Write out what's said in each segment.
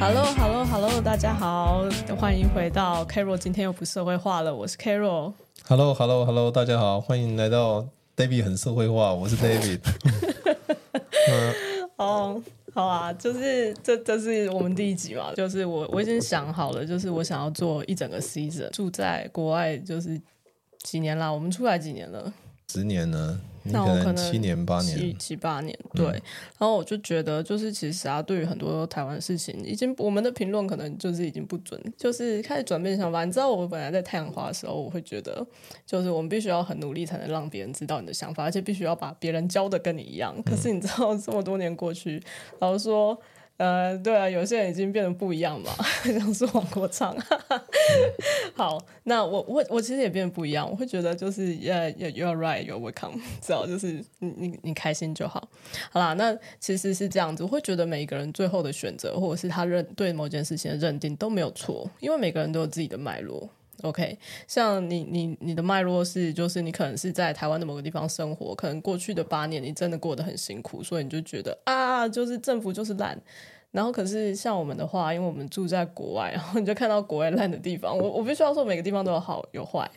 Hello，Hello，Hello，大家好，欢迎回到 Carol。今天又不社会化了，我是 Carol。Hello，Hello，Hello，大家好，欢迎来到 David 很社会化，我是 David。哦，好啊，就是这这是我们第一集嘛，就是我我已经想好了，就是我想要做一整个 season，住在国外就是几年啦，我们出来几年了？十年呢？那我可能七年八年七七八年对，嗯、然后我就觉得就是其实啊，对于很多台湾事情，已经我们的评论可能就是已经不准，就是开始转变想法。你知道，我本来在太阳花的时候，我会觉得就是我们必须要很努力才能让别人知道你的想法，而且必须要把别人教的跟你一样。可是你知道，这么多年过去，老实说。呃，对啊，有些人已经变得不一样嘛，像是黄国昌。好，那我我我其实也变得不一样，我会觉得就是，yeah, you are right, you're welcome，知道就是你你你开心就好。好啦，那其实是这样子，我会觉得每一个人最后的选择，或者是他认对某件事情的认定都没有错，因为每个人都有自己的脉络。OK，像你你你的脉络是，就是你可能是在台湾的某个地方生活，可能过去的八年你真的过得很辛苦，所以你就觉得啊，就是政府就是烂。然后可是像我们的话，因为我们住在国外，然后你就看到国外烂的地方。我我必须要说，每个地方都有好有坏。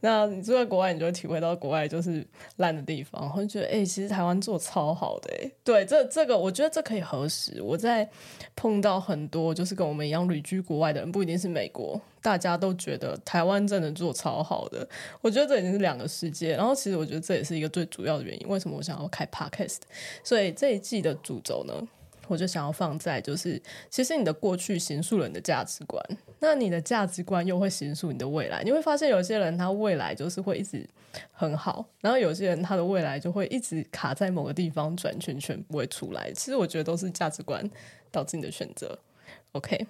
那你住在国外，你就会体会到国外就是烂的地方，然后觉得哎、其实台湾做超好的哎。对，这这个我觉得这可以核实。我在碰到很多就是跟我们一样旅居国外的人，不一定是美国，大家都觉得台湾真的做超好的。我觉得这已经是两个世界。然后其实我觉得这也是一个最主要的原因，为什么我想要开 Podcast。所以这一季的主轴呢，我就想要放在，就是其实你的过去形塑了你的价值观，那你的价值观又会形塑你的未来。你会发现有些人他未来就是会一直很好，然后有些人他的未来就会一直卡在某个地方转圈圈不会出来。其实我觉得都是价值观导致你的选择。OK。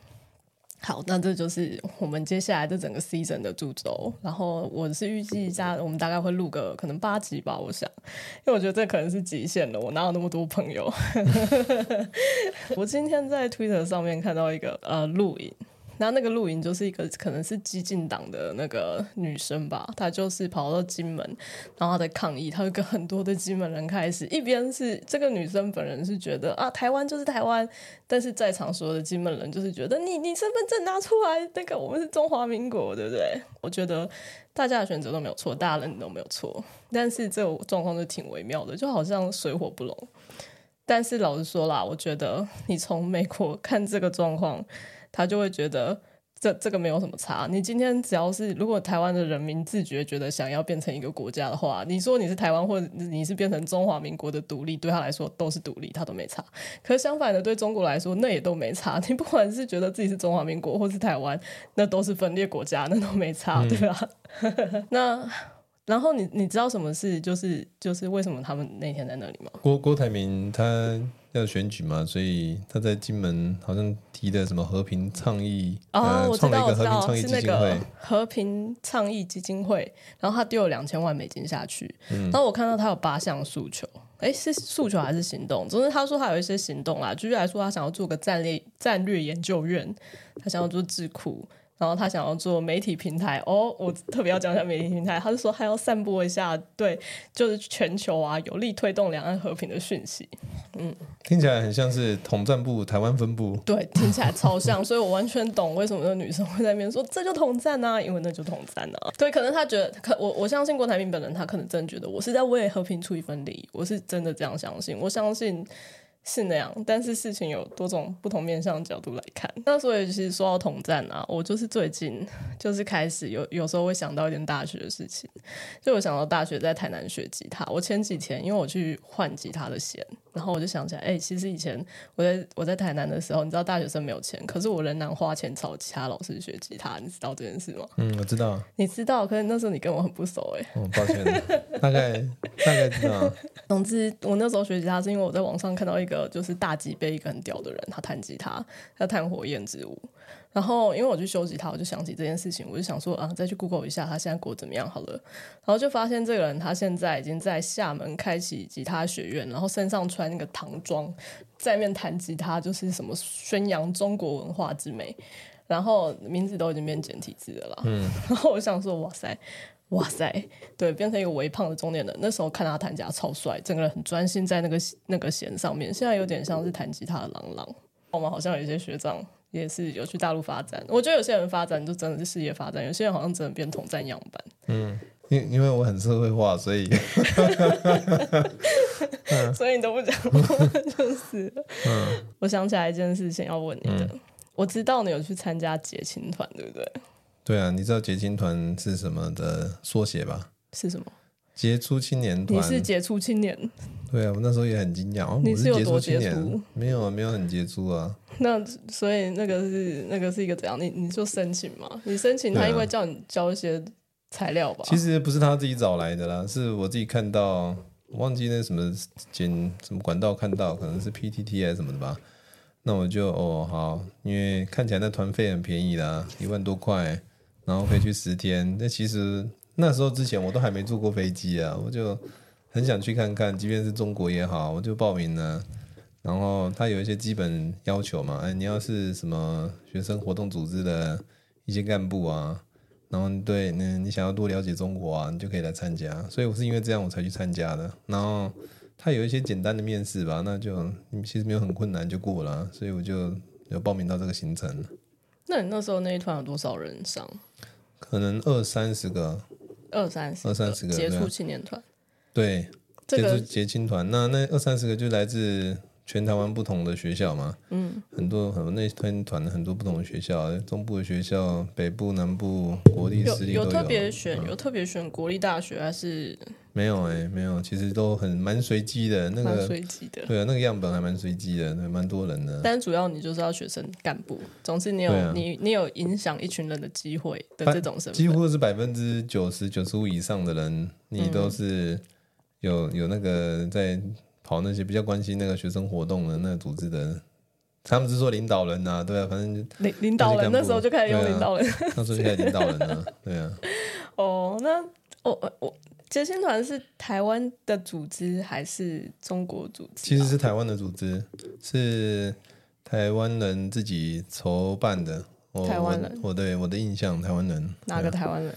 好，那这就是我们接下来这整个 season 的主轴。然后我是预计下我们大概会录个可能八集吧，我想，因为我觉得这可能是极限了。我哪有那么多朋友？我今天在 Twitter 上面看到一个呃录影。然后那个录影就是一个可能是激进党的那个女生吧，她就是跑到金门，然后她在抗议，她就跟很多的金门人开始，一边是这个女生本人是觉得啊台湾就是台湾，但是在场所有的金门人就是觉得你你身份证拿出来，那个我们是中华民国，对不对？我觉得大家的选择都没有错，大人都没有错，但是这种状况就挺微妙的，就好像水火不容。但是老实说啦，我觉得你从美国看这个状况。他就会觉得这这个没有什么差。你今天只要是如果台湾的人民自觉觉得想要变成一个国家的话，你说你是台湾或者你是变成中华民国的独立，对他来说都是独立，他都没差。可是相反的，对中国来说那也都没差。你不管是觉得自己是中华民国或是台湾，那都是分裂国家，那都没差，嗯、对吧？那然后你你知道什么事？就是就是为什么他们那天在那里吗？郭郭台铭他。要选举嘛，所以他在金门好像提的什么和平倡议，哦，呃、我知道，创了一个和平倡议基金会，是那个和平倡议基金会，然后他丢了两千万美金下去，嗯、然后我看到他有八项诉求，哎，是诉求还是行动？总之他说他有一些行动啦，举例来说，他想要做个战略战略研究院，他想要做智库。然后他想要做媒体平台哦，我特别要讲一下媒体平台。他是说他要散播一下对，就是全球啊有力推动两岸和平的讯息。嗯，听起来很像是统战部台湾分部。对，听起来超像，所以我完全懂为什么那女生会在那边说这就统战啊，因为那就统战啊。对，可能他觉得，可我我相信郭台铭本人，他可能真的觉得我是在为和平出一份力，我是真的这样相信，我相信。是那样，但是事情有多种不同面向的角度来看。那所以其实说到统战啊，我就是最近就是开始有有时候会想到一点大学的事情，就我想到大学在台南学吉他。我前几天因为我去换吉他的弦，然后我就想起来，哎、欸，其实以前我在我在台南的时候，你知道大学生没有钱，可是我仍然花钱找其他老师学吉他。你知道这件事吗？嗯，我知道。你知道，可是那时候你跟我很不熟哎、欸。哦，抱歉，大概大概知道。总之，我那时候学吉他是因为我在网上看到一个。就是大吉被一个很屌的人，他弹吉他，他弹火焰之舞。然后因为我去修吉他，我就想起这件事情，我就想说啊，再去 Google 一下他现在过怎么样好了。然后就发现这个人他现在已经在厦门开启吉他学院，然后身上穿那个唐装，在面弹吉他，就是什么宣扬中国文化之美。然后名字都已经变简体字了。嗯。然后我想说，哇塞。哇塞，对，变成一个微胖的中年人。那时候看他弹吉他超帅，整个人很专心在那个那个弦上面。现在有点像是弹吉他的郎朗。我们好像有一些学长也是有去大陆发展。我觉得有些人发展就真的是事业发展，有些人好像真的变统战样板。嗯，因因为我很社会化，所以，所以你都不讲，就是。嗯，我想起来一件事情要问你的，嗯、我知道你有去参加结亲团，对不对？对啊，你知道结青团是什么的缩写吧？是什么？杰出青年团。你是杰出青年？对啊，我那时候也很惊讶。哦、你是有多杰出？没有啊，没有很杰出啊。那所以那个是那个是一个怎样？你你就申请嘛？你申请他因为叫你交一些材料吧？其实不是他自己找来的啦，是我自己看到，我忘记那什么简什么管道看到，可能是 PTT 还是什么的吧。那我就哦好，因为看起来那团费很便宜啦，一万多块，然后可以去十天。那其实。那时候之前我都还没坐过飞机啊，我就很想去看看，即便是中国也好，我就报名了。然后他有一些基本要求嘛，哎，你要是什么学生活动组织的一些干部啊，然后对，那你想要多了解中国啊，你就可以来参加。所以我是因为这样我才去参加的。然后他有一些简单的面试吧，那就其实没有很困难就过了，所以我就有报名到这个行程。那你那时候那一团有多少人上？可能二三十个。二三十，二三十个杰出青年团，对，杰出杰青团。那那二三十个就来自全台湾不同的学校嘛，嗯，很多很多那团团很多不同的学校，中部的学校、北部、南部、国立、私立有。有特别选，有特别选国立大学还是？没有哎、欸，没有，其实都很蛮随机的，那个随机的，对啊，那个样本还蛮随机的，还蛮多人的。但主要你就是要学生干部，总之你有、啊、你你有影响一群人的机会的这种身份，几乎是百分之九十九十五以上的人，你都是有、嗯、有那个在跑那些比较关心那个学生活动的那个组织的，他们是说领导人呐、啊，对啊，反正领领导人那时候就开始用领导人，啊、那时候就开始领导人了，对啊。哦，那我我。我结青团是台湾的组织还是中国组织？其实是台湾的组织，是台湾人自己筹办的。台湾人，我对我的印象，台湾人哪个台湾人？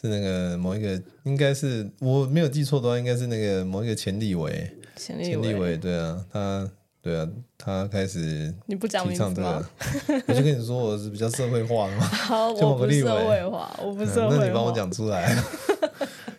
是那个某一个，应该是我没有记错的话，应该是那个某一个前立委。前立委，委，对啊，他，对啊，他开始你不讲名字吗？我就跟你说，我是比较社会化的嘛。好，我不社会化，我不社会化。那你帮我讲出来。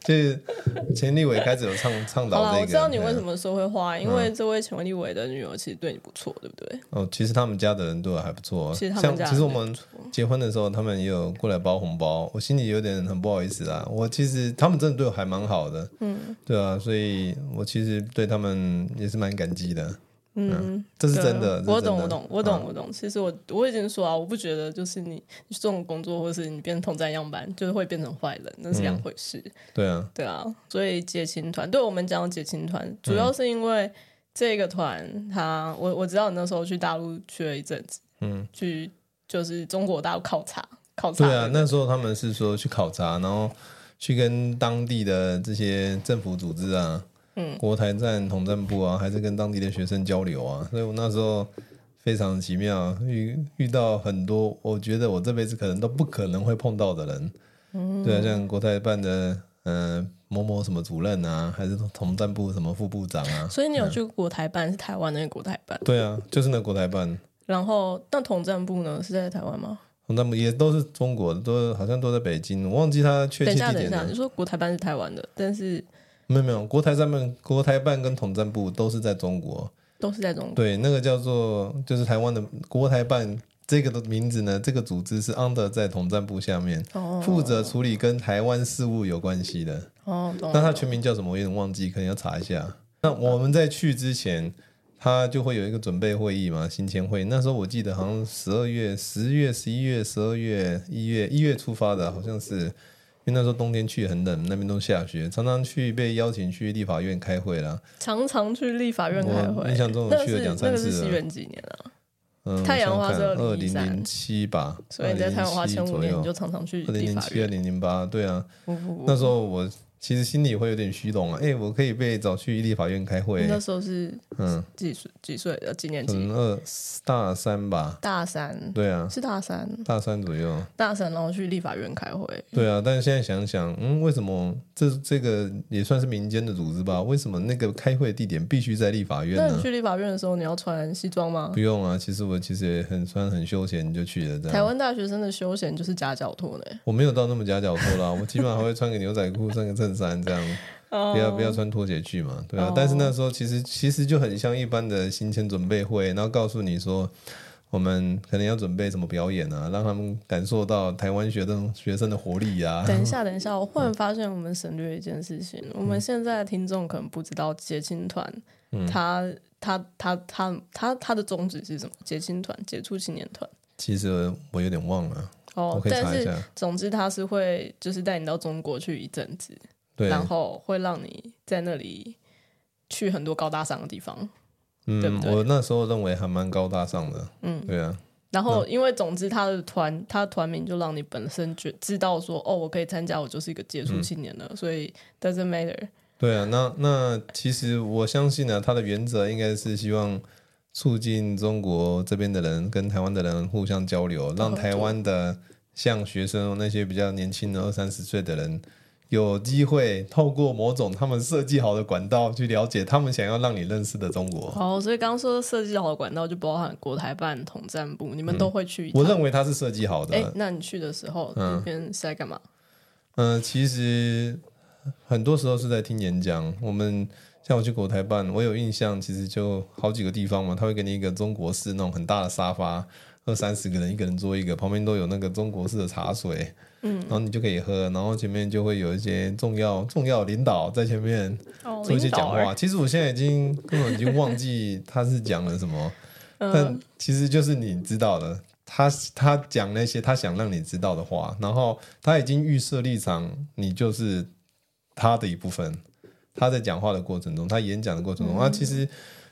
就是 前立伟开始有倡倡导这个。好，我知道你为什么说会花，因为这位前立伟的女儿其实对你不错，对不对？哦，其实他们家的人对我还不错。其实他们家，其实我们结婚的时候，他们也有过来包红包，我心里有点很不好意思啊。我其实他们真的对我还蛮好的，嗯，对啊，所以我其实对他们也是蛮感激的。嗯，这是真的。我懂，我懂，我懂，我懂。其实我我已经说啊，我不觉得就是你这种工作，或是你变成统战样板，就是会变成坏人，那是两回事。对啊，对啊。所以解青团，对我们讲解青团，主要是因为这个团，他我我知道你那时候去大陆去了一阵子，嗯，去就是中国大陆考察考察。对啊，那时候他们是说去考察，然后去跟当地的这些政府组织啊。嗯，国台站统战部啊，还是跟当地的学生交流啊，所以我那时候非常奇妙，遇遇到很多我觉得我这辈子可能都不可能会碰到的人。嗯，对啊，像国台办的嗯、呃、某某什么主任啊，还是统战部什么副部长啊。所以你有去国台办？是台湾那个国台办？对啊，就是那个国台办。然后，那统战部呢？是在台湾吗？统战部也都是中国的，都好像都在北京，我忘记他确切地点了。等一下，等一下，你说国台办是台湾的，但是。没有没有，国台办、国台办跟统战部都是在中国，都是在中国。对，那个叫做就是台湾的国台办这个的名字呢，这个组织是 under 在统战部下面，哦、负责处理跟台湾事务有关系的。哦，那它全名叫什么？我有点忘记，可能要查一下。那我们在去之前，他就会有一个准备会议嘛，行前会。那时候我记得好像十二月、十月、十一月、十二月、一月、一月出发的，好像是。因为那时候冬天去很冷，那边都下雪，常常去被邀请去立法院开会啦。常常去立法院开会，印象中我去了两三次了。西元几年啊？嗯，太阳花是二零零七吧？所以你在太阳花前五年你就常常去立法院。二零零七、二零零八，对啊。那时候我其实心里会有点虚荣啊。哎、欸，我可以被找去立法院开会。那时候是嗯几岁几岁呃几年级？嗯，二大三吧。大三。对啊，是大三。大三左右。大三，然后去立法院开会。对啊，但是现在想想，嗯，为什么这这个也算是民间的组织吧？为什么那个开会地点必须在立法院呢？那你去立法院的时候，你要穿西装吗？不用啊，其实我其实也很穿很休闲就去了。这样。台湾大学生的休闲就是夹脚拖呢。我没有到那么夹脚拖啦，我基本上还会穿个牛仔裤，穿个衬衫这样。不要不要穿拖鞋去嘛，对啊。Oh. 但是那时候其实其实就很像一般的行前准备会，然后告诉你说，我们可能要准备什么表演啊，让他们感受到台湾学生学生的活力呀、啊。等一下，等一下，我忽然发现我们省略一件事情，嗯、我们现在的听众可能不知道结青团，他他他他他他的宗旨是什么？结青团，杰出青年团。其实我有点忘了，哦，oh, 我可以查一下。总之，他是会就是带你到中国去一阵子。对然后会让你在那里去很多高大上的地方，嗯，对对我那时候认为还蛮高大上的，嗯，对啊。然后因为总之他的团，他的团名就让你本身觉知道说，哦，我可以参加，我就是一个杰出青年了，嗯、所以 doesn't matter。对啊，那那其实我相信呢、啊，他的原则应该是希望促进中国这边的人跟台湾的人互相交流，让台湾的像学生那些比较年轻的二三十岁的人。有机会透过某种他们设计好的管道去了解他们想要让你认识的中国。好，所以刚刚说设计好的管道就包含国台办、统战部，你们都会去。我认为它是设计好的。哎，那你去的时候，那边是在干嘛？嗯，其实很多时候是在听演讲。我们像我去国台办，我有印象，其实就好几个地方嘛，他会给你一个中国式那种很大的沙发，二三十个人一个人坐一个，旁边都有那个中国式的茶水。嗯，然后你就可以喝，然后前面就会有一些重要重要领导在前面做一些讲话。其实我现在已经根本已经忘记他是讲了什么，但其实就是你知道的，他他讲那些他想让你知道的话，然后他已经预设立场，你就是他的一部分。他在讲话的过程中，他演讲的过程中，啊，其实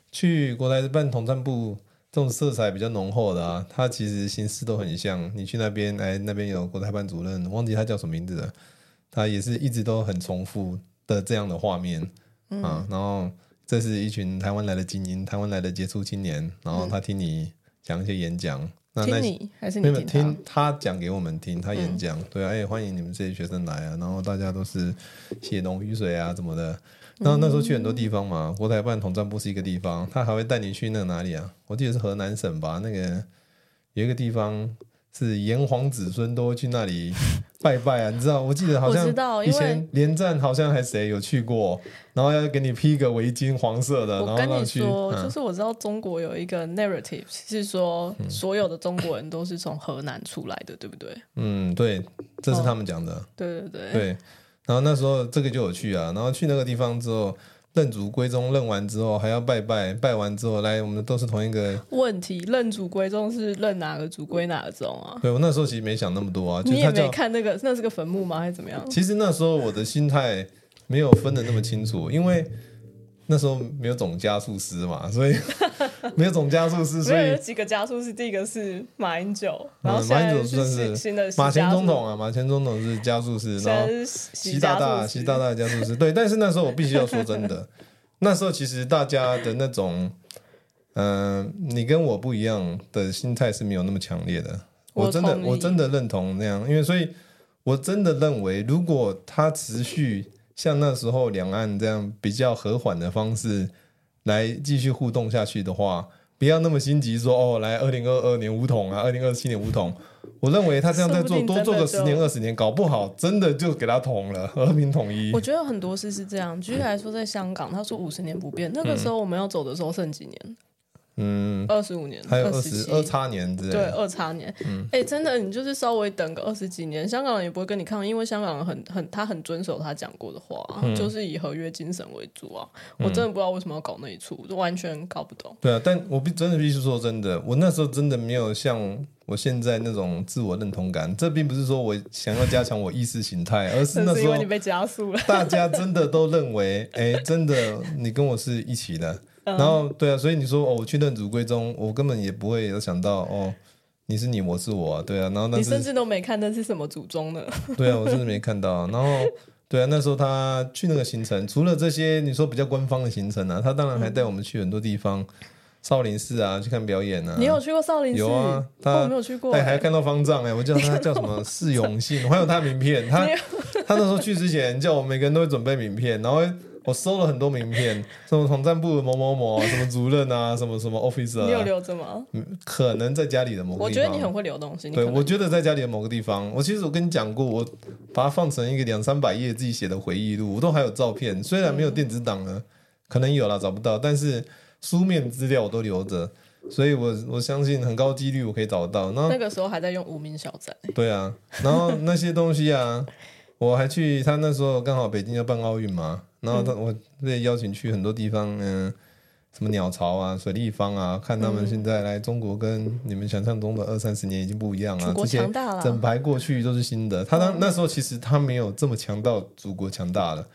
去国台办统战部。这种色彩比较浓厚的啊，它其实形式都很像。你去那边，哎，那边有国台办主任，忘记他叫什么名字了。他也是一直都很重复的这样的画面、嗯、啊。然后这是一群台湾来的精英，台湾来的杰出青年。然后他听你讲一些演讲，嗯、那那听你还是你听他？听他讲给我们听，他演讲。嗯、对啊，哎，欢迎你们这些学生来啊。然后大家都是血浓于水啊，怎么的。然后那时候去很多地方嘛，国台办统战部是一个地方，他还会带你去那个哪里啊？我记得是河南省吧，那个有一个地方是炎黄子孙都会去那里 拜拜啊，你知道？我记得好像以前连战好像还谁有去过，然后要给你披个围巾，黄色的。我跟你说，就是我知道中国有一个 narrative 是说，所有的中国人都是从河南出来的，对不对？嗯，对，这是他们讲的。对对对。对。然后那时候这个就有去啊，然后去那个地方之后，认祖归宗，认完之后还要拜拜，拜完之后来，我们都是同一个问题。认祖归宗是认哪个祖归哪个宗啊？对，我那时候其实没想那么多啊，你也没看那个，那是个坟墓吗？还是怎么样？其实那时候我的心态没有分的那么清楚，因为。那时候没有总加速师嘛，所以 没有总加速师，所以有几个加速师。第一个是马英九，然后马英九算是新的马前总统啊，马前总统是加速师，然后习大大习大大加速师。对，但是那时候我必须要说真的，那时候其实大家的那种，嗯、呃，你跟我不一样的心态是没有那么强烈的。我真的我真的认同那样，因为所以我真的认为，如果他持续。像那时候两岸这样比较和缓的方式来继续互动下去的话，不要那么心急说哦，来二零二二年五统啊，二零二七年五统。我认为他这样在做，多做个十年二十年，搞不好真的就给他统了，和平统一。我觉得很多事是这样。举例来说，在香港，他说五十年不变，那个时候我们要走的时候剩几年？嗯，二十五年，还有二十二叉年之类，对，二叉年。嗯，哎、欸，真的，你就是稍微等个二十几年，香港人也不会跟你抗议，因为香港人很很，他很遵守他讲过的话，嗯、就是以合约精神为主啊。我真的不知道为什么要搞那一出，就完全搞不懂。对啊，但我必真的必须说真的，我那时候真的没有像我现在那种自我认同感。这并不是说我想要加强我意识形态，而是那时候你被加速了，大家真的都认为，哎、欸，真的你跟我是一起的。然后对啊，所以你说哦，我去认祖归宗，我根本也不会有想到哦，你是你，我是我啊，对啊。然后那你甚至都没看那是什么祖宗呢？对啊，我甚至没看到。然后对啊，那时候他去那个行程，除了这些你说比较官方的行程啊，他当然还带我们去很多地方，少林寺啊，去看表演啊。你有去过少林寺？有啊，他、哦、没有去过、欸。还看到方丈哎、欸，我叫他叫什么释永信，我还有他的名片。他 他那时候去之前叫我们每个人都会准备名片，然后。我收了很多名片，什么统战部的某某某，什么主任啊，什么什么 officer，你有留着吗？可能在家里的某个地方。我觉得你很会留东西。对，我觉得在家里的某个地方。我其实我跟你讲过，我把它放成一个两三百页自己写的回忆录，我都还有照片，虽然没有电子档了，可能有了找不到，但是书面资料我都留着，所以我我相信很高几率我可以找得到。那那个时候还在用无名小站。对啊，然后那些东西啊，我还去他那时候刚好北京要办奥运嘛。然后他我被邀请去很多地方，嗯、呃，什么鸟巢啊、水立方啊，看他们现在来中国跟你们想象中的二三十年已经不一样了。祖国强大了，整排过去都是新的。他当那时候其实他没有这么强到祖国强大了。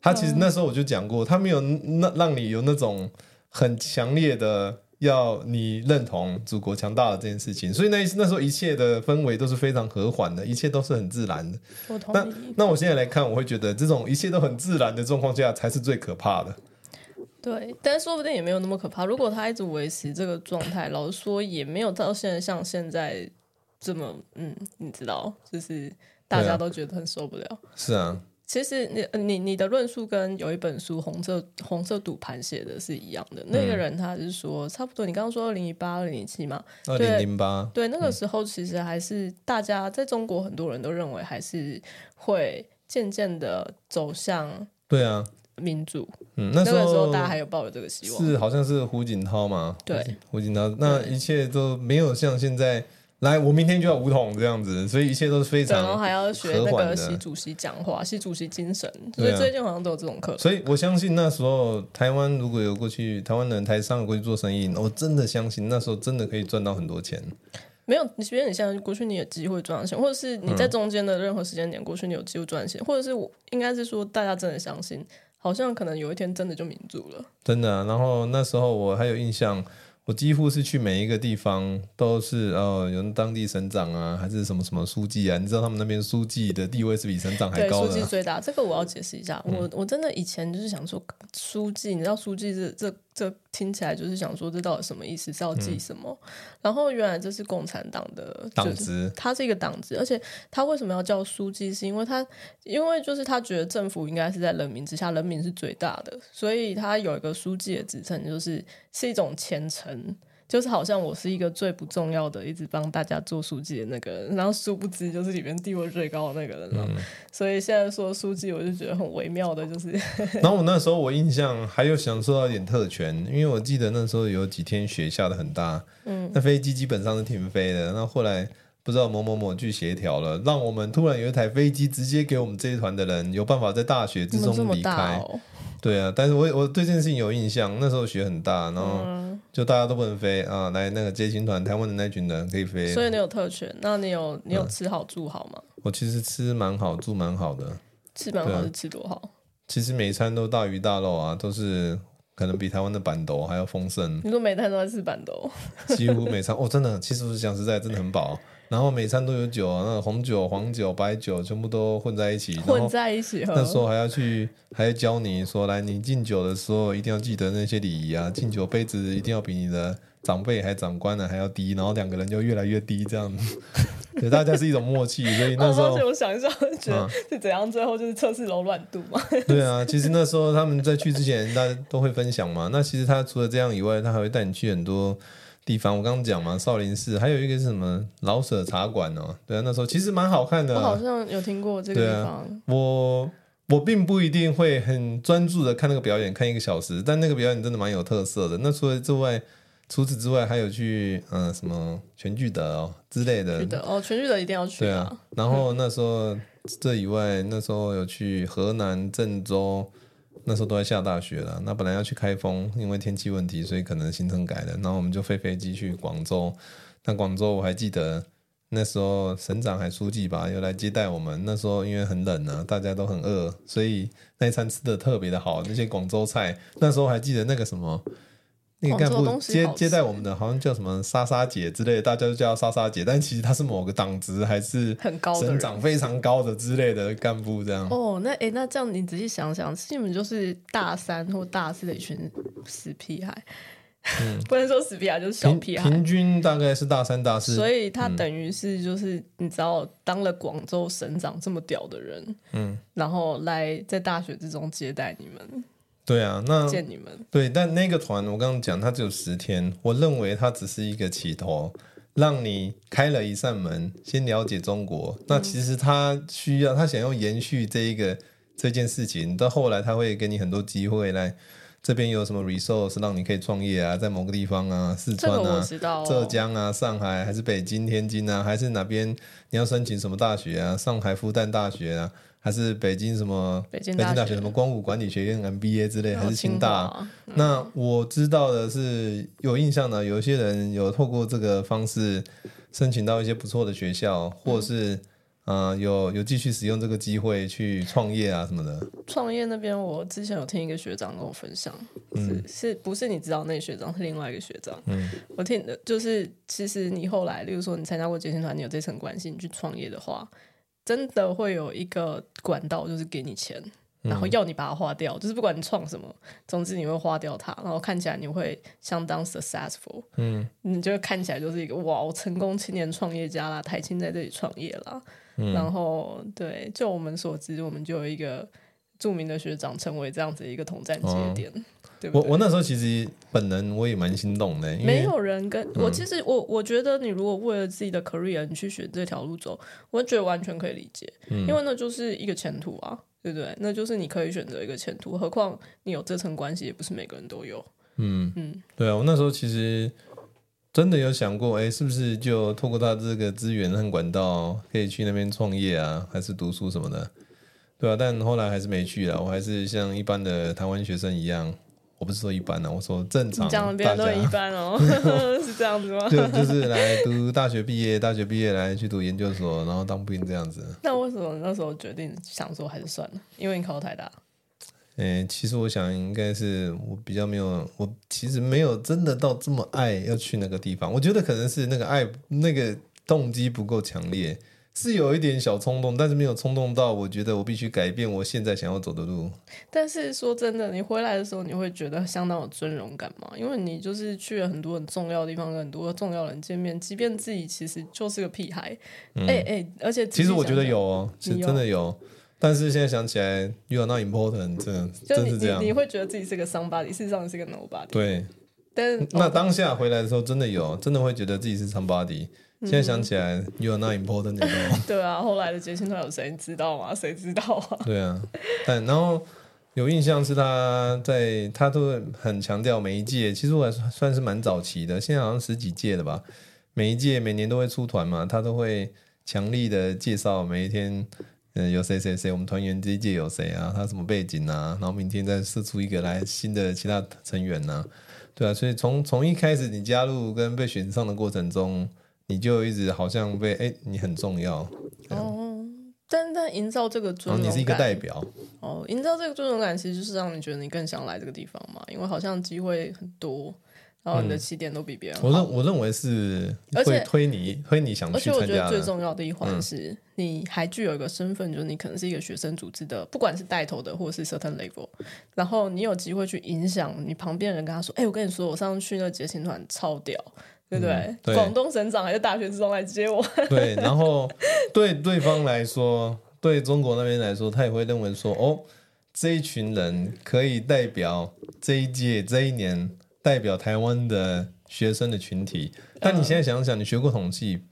他其实那时候我就讲过，他没有那让你有那种很强烈的。要你认同祖国强大的这件事情，所以那那时候一切的氛围都是非常和缓的，一切都是很自然的。我同意。那那我现在来看，我会觉得这种一切都很自然的状况下才是最可怕的。对，但是说不定也没有那么可怕。如果他一直维持这个状态，老实说也没有到现在像现在这么嗯，你知道，就是大家都觉得很受不了。啊是啊。其实你你你的论述跟有一本书红色红色赌盘写的是一样的。那个人他是说差不多，你刚刚说二零一八、二零一七嘛，二零零八，对，那个时候其实还是大家在中国很多人都认为还是会渐渐的走向对啊民主。嗯，那个时候大家还有抱有这个希望。是好像是胡锦涛嘛？对，胡锦涛，那一切都没有像现在。来，我明天就要武统这样子，所以一切都是非常然后还要学那个习主席讲话，习主席精神，所以最近好像都有这种课。所以我相信那时候台湾如果有过去，台湾人台商有过去做生意，我真的相信那时候真的可以赚到很多钱。没有，你觉得你现在过去你有机会赚到钱，或者是你在中间的任何时间点过去你有机会赚钱，或者是我应该是说大家真的相信，好像可能有一天真的就民主了。真的啊，然后那时候我还有印象。我几乎是去每一个地方都是哦，有当地省长啊，还是什么什么书记啊？你知道他们那边书记的地位是比省长还高的。对，书记最大。这个我要解释一下，嗯、我我真的以前就是想说，书记，你知道书记这这。这听起来就是想说，这到底什么意思？是要记什么？嗯、然后原来这是共产党的党职，他是一个党职，而且他为什么要叫书记？是因为他，因为就是他觉得政府应该是在人民之下，人民是最大的，所以他有一个书记的职称，就是是一种虔诚。就是好像我是一个最不重要的，一直帮大家做书记的那个人，然后殊不知就是里面地位最高的那个人了。嗯、所以现在说书记，我就觉得很微妙的，就是。然后我那时候我印象还有享受到一点特权，因为我记得那时候有几天雪下得很大，嗯，那飞机基本上是停飞的。那后来不知道某某某去协调了，让我们突然有一台飞机直接给我们这一团的人有办法在大雪之中离开。对啊，但是我我对这件事情有印象，那时候雪很大，然后就大家都不能飞啊，来那个接亲团，台湾的那群人可以飞。所以你有特权，那你有你有吃好住好吗？我其实吃蛮好，住蛮好的。吃蛮好是吃多好？其实每餐都大鱼大肉啊，都是可能比台湾的板豆还要丰盛。你说每餐都在吃板豆？几乎每餐哦，真的，其实我讲实在，真的很饱。然后每餐都有酒啊，那个红酒、黄酒、白酒全部都混在一起，混在一起喝。那时候还要去，还要教你说，来你敬酒的时候一定要记得那些礼仪啊，敬酒杯子一定要比你的长辈还长官呢还要低，然后两个人就越来越低这样子。对，大家是一种默契，所以那时候。我想一下，觉得是怎样？最后就是测试柔软度嘛。对啊，其实那时候他们在去之前，大家都会分享嘛。那其实他除了这样以外，他还会带你去很多。地方我刚刚讲嘛，少林寺，还有一个是什么老舍茶馆哦。对啊，那时候其实蛮好看的。我好像有听过这个地方。啊、我我并不一定会很专注的看那个表演，看一个小时，但那个表演真的蛮有特色的。那除了之外，除此之外还有去嗯、呃、什么全聚德哦之类的。全哦，全聚德一定要去。对啊，然后那时候这以外，那时候有去河南郑州。那时候都在下大雪了，那本来要去开封，因为天气问题，所以可能行程改了。然后我们就飞飞机去广州。那广州我还记得，那时候省长还书记吧，又来接待我们。那时候因为很冷啊，大家都很饿，所以那一餐吃的特别的好。那些广州菜，那时候还记得那个什么那个干部接接待我们的，好像叫什么莎莎姐之类的，大家都叫莎莎姐，但其实她是某个党职还是很高的，省长非常高的之类的干部这样。哦，那哎，那这样你仔细想想，你们就是大三或大四的一群死屁孩。嗯，不能说死屁孩，就是小屁孩。平均大概是大三、大四，所以他等于是就是、嗯、你知道，当了广州省长这么屌的人，嗯，然后来在大学之中接待你们。对啊，那见你们。对，但那个团我刚刚讲，它只有十天，我认为它只是一个起头，让你开了一扇门，先了解中国。那其实他需要，他想要延续这一个这件事情，到后来他会给你很多机会来。这边有什么 resource 让你可以创业啊？在某个地方啊，四川啊、哦、浙江啊、上海还是北京、天津啊，还是哪边你要申请什么大学啊？上海复旦大学啊，还是北京什么北京大学什么光武管理学院 MBA 之类，还是清大？嗯、那我知道的是有印象的，有一些人有透过这个方式申请到一些不错的学校，或是。嗯啊、呃，有有继续使用这个机会去创业啊什么的。创业那边，我之前有听一个学长跟我分享，嗯、是是不是你知道那个学长是另外一个学长？嗯，我听的就是，其实你后来，例如说你参加过节庆团，你有这层关系，你去创业的话，真的会有一个管道，就是给你钱，然后要你把它花掉，嗯、就是不管你创什么，总之你会花掉它，然后看起来你会相当 successful，嗯，你就看起来就是一个哇，我成功青年创业家啦，台青在这里创业啦。嗯、然后，对，就我们所知，我们就有一个著名的学长成为这样子一个统战节点。哦、对，对，我我那时候其实本人我也蛮心动的，没有人跟、嗯、我。其实我我觉得，你如果为了自己的 career 你去选这条路走，我觉得完全可以理解，嗯、因为那就是一个前途啊，对不对？那就是你可以选择一个前途，何况你有这层关系，也不是每个人都有。嗯嗯，对啊，我那时候其实。真的有想过，哎，是不是就透过他这个资源和管道，可以去那边创业啊，还是读书什么的，对啊，但后来还是没去啊，我还是像一般的台湾学生一样，我不是说一般啊，我说正常。讲的别人都一般哦，是这样子吗？就就是来读大学毕业，大学毕业来去读研究所，然后当兵这样子。那为什么那时候决定想说还是算了？因为你考太大。诶，其实我想应该是我比较没有，我其实没有真的到这么爱要去那个地方。我觉得可能是那个爱那个动机不够强烈，是有一点小冲动，但是没有冲动到我觉得我必须改变我现在想要走的路。但是说真的，你回来的时候你会觉得相当有尊荣感嘛？因为你就是去了很多很重要的地方，跟很多重要的人见面，即便自己其实就是个屁孩。哎哎、嗯，而且其实我觉得有哦，是真的有。但是现在想起来，You are not important，真的 真是这样。你会觉得自己是个 somebody，事实上你是个 nobody。对，但那当下回来的时候，真的有，真的会觉得自己是 somebody。现在想起来，You are not important，对啊，后来的杰森团有谁知道吗？谁知道啊？对啊，但然后有印象是他在，他都很强调每一届，其实我还算是蛮早期的，现在好像十几届了吧。每一届每年都会出团嘛，他都会强力的介绍每一天。嗯，有谁谁谁，我们团员这一届有谁啊？他什么背景啊？然后明天再试出一个来新的其他成员呢、啊？对啊，所以从从一开始你加入跟被选上的过程中，你就一直好像被哎，你很重要哦。但但营造这个尊重感，你是一个代表哦。营造这个尊荣感，其实就是让你觉得你更想来这个地方嘛，因为好像机会很多。然后你的起点都比别人好。我认我认为是会推你推你想去参加。而且我觉得最重要的一环是，你还具有一个身份，嗯、就是你可能是一个学生组织的，不管是带头的或者是 certain level，然后你有机会去影响你旁边人，跟他说：“哎、欸，我跟你说，我上次去那个节庆团超屌，对不对？广东省长还是大学之中来接我。”对，然后对对方来说，对中国那边来说，他也会认为说：“哦，这一群人可以代表这一届这一年。”代表台湾的学生的群体，但你现在想想，你学过统计，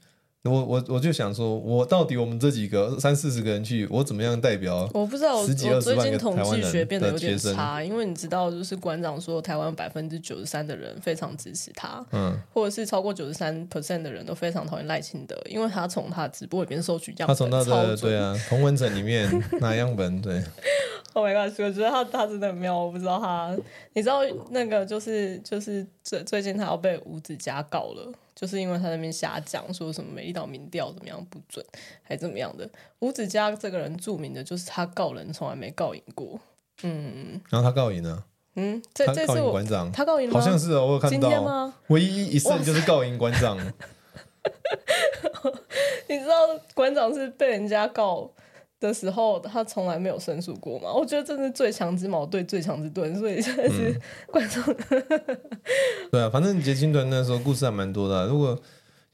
我我我就想说，我到底我们这几个三四十个人去，我怎么样代表？我不知道，我最近统计学变得有点差，因为你知道，就是馆长说，台湾百分之九十三的人非常支持他，嗯，或者是超过九十三 percent 的人都非常讨厌赖清德，因为他从他直播里边收取样本，他从他的对啊同文层里面 拿样本，对。Oh my god！我觉得他他真的很妙，我不知道他，你知道那个就是就是最最近他要被吴子嘉告了，就是因为他那边瞎讲说什么美丽岛民调怎么样不准，还怎么样的。吴子嘉这个人著名的就是他告人从来没告赢过，嗯，然后他告赢了，嗯，这这告是我馆长，他告赢好像是哦，我有看今天到吗，唯一一胜就是告赢馆长。你知道馆长是被人家告的时候，他从来没有申诉过嘛？我觉得这是最强之矛对最强之盾，所以现在是馆长。嗯、对啊，反正捷青团那时候故事还蛮多的、啊。如果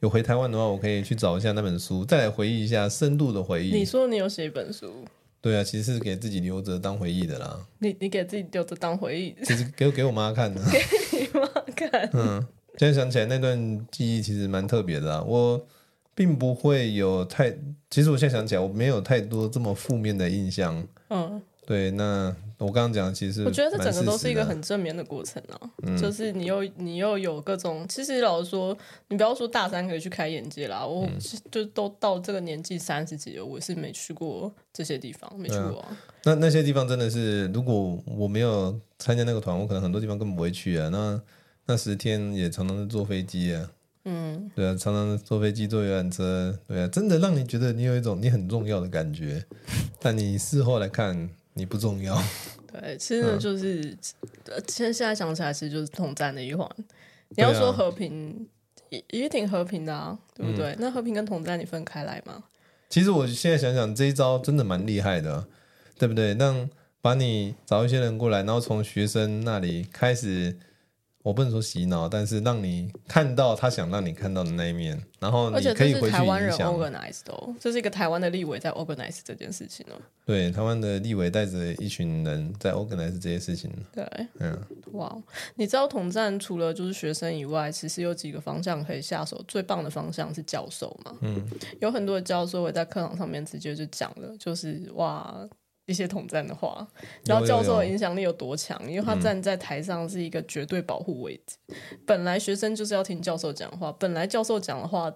有回台湾的话，我可以去找一下那本书，再来回忆一下深度的回忆。你说你有写一本书？对啊，其实是给自己留着当回忆的啦。你你给自己留着当回忆？其实 给给我妈看的。给你妈看？嗯，现在想起来那段记忆其实蛮特别的啦。我。并不会有太，其实我现在想起来，我没有太多这么负面的印象。嗯，对，那我刚刚讲的其实，我觉得这整个都是一个很正面的过程啊。嗯，就是你又你又有各种，其实老实说，你不要说大三可以去开眼界啦，我就都到这个年纪三十几了，我是没去过这些地方，没去过啊。那那些地方真的是，如果我没有参加那个团，我可能很多地方根本不会去啊。那那十天也常常是坐飞机啊。嗯，对啊，常常坐飞机、坐游览车，对啊，真的让你觉得你有一种你很重要的感觉，但你事后来看，你不重要。对，其实就是，嗯、现现在想起来，其实就是统战的一环。你要说和平，也、啊、也挺和平的啊，对不对？嗯、那和平跟统战，你分开来吗？其实我现在想想，这一招真的蛮厉害的，对不对？让把你找一些人过来，然后从学生那里开始。我不能说洗脑，但是让你看到他想让你看到的那一面，然后你可以回去影响。台湾人 organize 的哦，这是一个台湾的立委在 organize 这件事情哦。对，台湾的立委带着一群人在 organize 这些事情。对，嗯，哇，你知道统战除了就是学生以外，其实有几个方向可以下手。最棒的方向是教授嘛，嗯，有很多的教授会在课堂上面直接就讲了，就是哇。一些统战的话，然后教授的影响力有多强？因为他站在台上是一个绝对保护位置。嗯、本来学生就是要听教授讲话，本来教授讲的话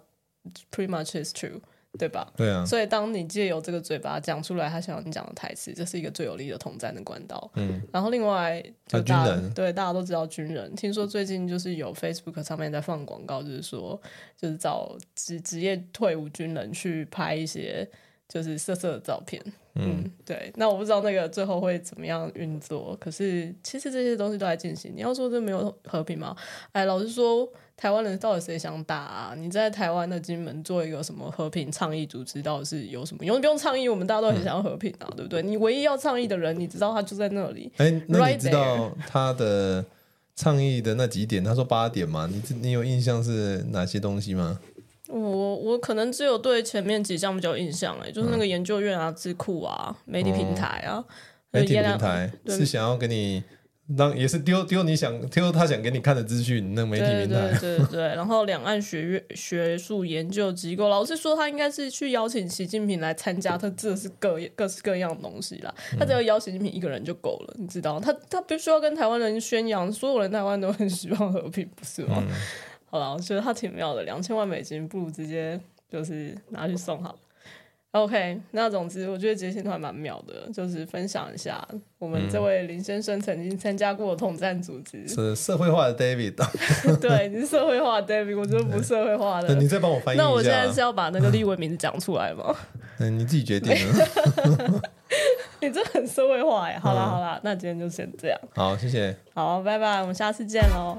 ，pretty much is true，对吧？对啊。所以当你借由这个嘴巴讲出来他想要你讲的台词，这是一个最有力的统战的管道。嗯。然后另外，就大家、对大家都知道军人，听说最近就是有 Facebook 上面在放广告，就是说就是找职职业退伍军人去拍一些就是色色的照片。嗯，对，那我不知道那个最后会怎么样运作。可是其实这些东西都在进行。你要说这没有和平吗？哎，老实说，台湾人到底谁想打啊？你在台湾的金门做一个什么和平倡议组织，到底是有什么用？你不用倡议，我们大家都很想要和平啊，嗯、对不对？你唯一要倡议的人，你知道他就在那里。哎，那你知道他的倡议的那几点？他说八点嘛，你你有印象是哪些东西吗？我我可能只有对前面几项比较印象哎，就是那个研究院啊、智库啊、媒体平台啊，哦、媒体平台是想要给你让也是丢丢你想丢他想给你看的资讯，那媒体平台对对对，对然后两岸学院学术研究机构，老师说他应该是去邀请习近平来参加，他这是各各式各样的东西啦，他只要邀习近平一个人就够了，你知道，他他不需要跟台湾人宣扬，所有人台湾都很希望和平，不是吗？嗯好了，我觉得他挺妙的，两千万美金不如直接就是拿去送好了。OK，那总之我觉得捷青团蛮妙的，就是分享一下我们这位林先生曾经参加过的统战组织，是社会化的 David。对，你是社会化的 David，我觉得不社会化的。你再帮我翻译一下。那我现在是要把那个立委名字讲出来吗？嗯，你自己决定了。你这很社会化哎。好啦好了，那今天就先这样。好，谢谢。好，拜拜，我们下次见喽。